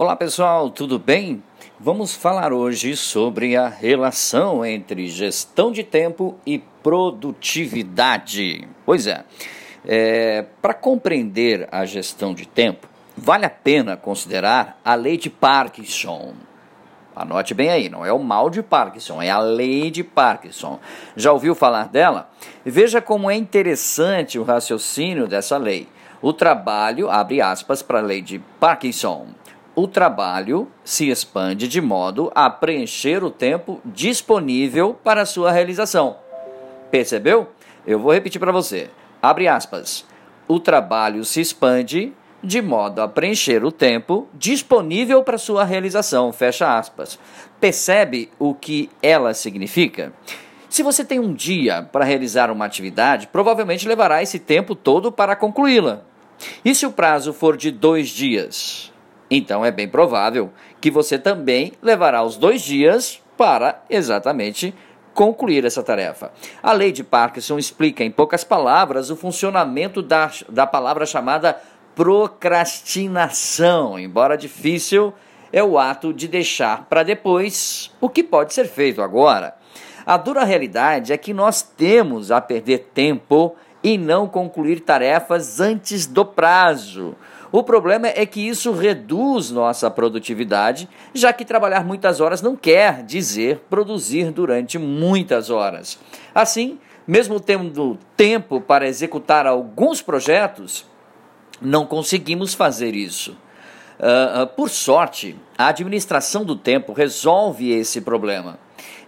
Olá pessoal, tudo bem? Vamos falar hoje sobre a relação entre gestão de tempo e produtividade. Pois é, é para compreender a gestão de tempo, vale a pena considerar a lei de Parkinson. Anote bem aí, não é o mal de Parkinson, é a lei de Parkinson. Já ouviu falar dela? Veja como é interessante o raciocínio dessa lei. O trabalho, abre aspas para a lei de Parkinson, o trabalho se expande de modo a preencher o tempo disponível para sua realização. Percebeu? Eu vou repetir para você. Abre aspas. O trabalho se expande de modo a preencher o tempo disponível para sua realização. Fecha aspas. Percebe o que ela significa? Se você tem um dia para realizar uma atividade, provavelmente levará esse tempo todo para concluí-la. E se o prazo for de dois dias? Então é bem provável que você também levará os dois dias para exatamente concluir essa tarefa. A lei de Parkinson explica em poucas palavras o funcionamento da, da palavra chamada procrastinação. Embora difícil, é o ato de deixar para depois o que pode ser feito agora. A dura realidade é que nós temos a perder tempo e não concluir tarefas antes do prazo. O problema é que isso reduz nossa produtividade, já que trabalhar muitas horas não quer dizer produzir durante muitas horas. Assim, mesmo tendo tempo para executar alguns projetos, não conseguimos fazer isso. Uh, uh, por sorte, a administração do tempo resolve esse problema.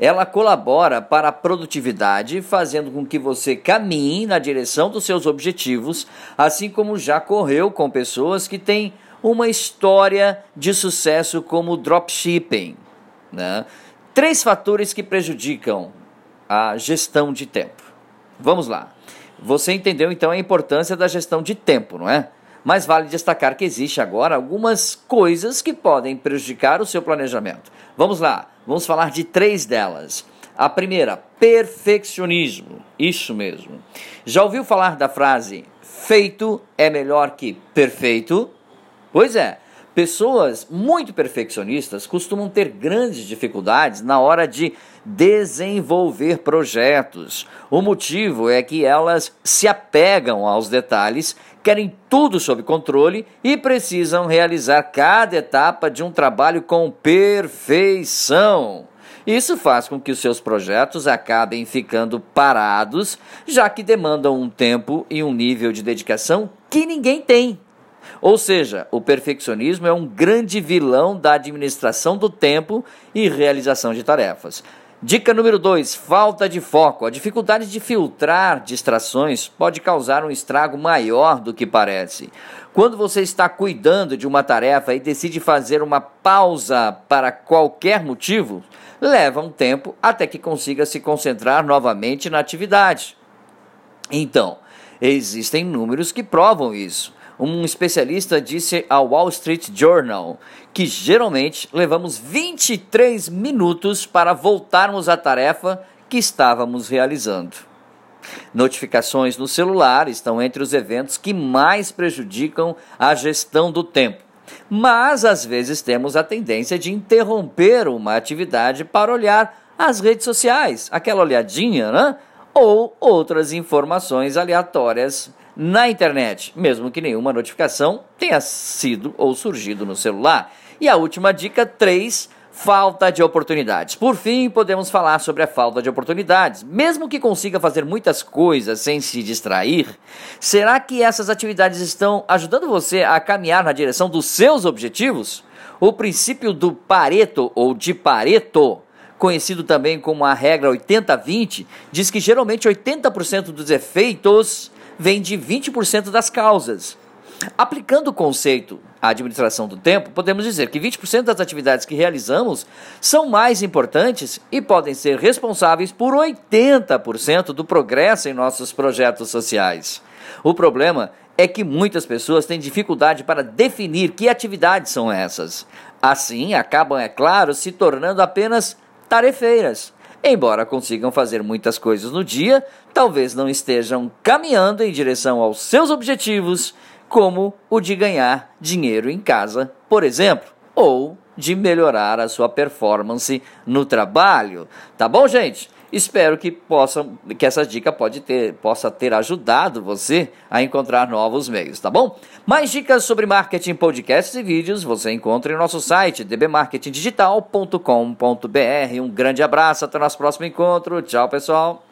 Ela colabora para a produtividade, fazendo com que você caminhe na direção dos seus objetivos, assim como já correu com pessoas que têm uma história de sucesso como dropshipping. Né? Três fatores que prejudicam a gestão de tempo. Vamos lá. Você entendeu então a importância da gestão de tempo, não é? Mas vale destacar que existe agora algumas coisas que podem prejudicar o seu planejamento. Vamos lá, vamos falar de três delas. A primeira, perfeccionismo. Isso mesmo. Já ouviu falar da frase feito é melhor que perfeito? Pois é, pessoas muito perfeccionistas costumam ter grandes dificuldades na hora de desenvolver projetos. O motivo é que elas se apegam aos detalhes, querem tudo sob controle e precisam realizar cada etapa de um trabalho com perfeição. Isso faz com que os seus projetos acabem ficando parados, já que demandam um tempo e um nível de dedicação que ninguém tem. Ou seja, o perfeccionismo é um grande vilão da administração do tempo e realização de tarefas. Dica número 2: falta de foco. A dificuldade de filtrar distrações pode causar um estrago maior do que parece. Quando você está cuidando de uma tarefa e decide fazer uma pausa para qualquer motivo, leva um tempo até que consiga se concentrar novamente na atividade. Então, existem números que provam isso. Um especialista disse ao Wall Street Journal que geralmente levamos 23 minutos para voltarmos à tarefa que estávamos realizando. Notificações no celular estão entre os eventos que mais prejudicam a gestão do tempo. Mas às vezes temos a tendência de interromper uma atividade para olhar as redes sociais, aquela olhadinha, né? Ou outras informações aleatórias na internet, mesmo que nenhuma notificação tenha sido ou surgido no celular. E a última dica 3, falta de oportunidades. Por fim, podemos falar sobre a falta de oportunidades. Mesmo que consiga fazer muitas coisas sem se distrair, será que essas atividades estão ajudando você a caminhar na direção dos seus objetivos? O princípio do Pareto ou de Pareto conhecido também como a regra 80-20, diz que geralmente 80% dos efeitos vem de 20% das causas. Aplicando o conceito à administração do tempo, podemos dizer que 20% das atividades que realizamos são mais importantes e podem ser responsáveis por 80% do progresso em nossos projetos sociais. O problema é que muitas pessoas têm dificuldade para definir que atividades são essas. Assim, acabam, é claro, se tornando apenas tarefeiras Embora consigam fazer muitas coisas no dia, talvez não estejam caminhando em direção aos seus objetivos, como o de ganhar dinheiro em casa, por exemplo. ou de melhorar a sua performance no trabalho. Tá bom, gente? Espero que possa, que essa dica pode ter, possa ter ajudado você a encontrar novos meios, tá bom? Mais dicas sobre marketing, podcasts e vídeos você encontra em nosso site dbmarketingdigital.com.br. Um grande abraço, até o nosso próximo encontro. Tchau, pessoal.